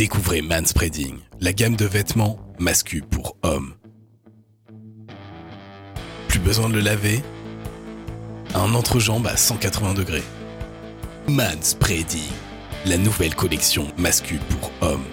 Découvrez Manspreading, la gamme de vêtements masculins pour hommes. Plus besoin de le laver? Un entrejambe à 180 degrés. Manspreading, la nouvelle collection masculine pour hommes.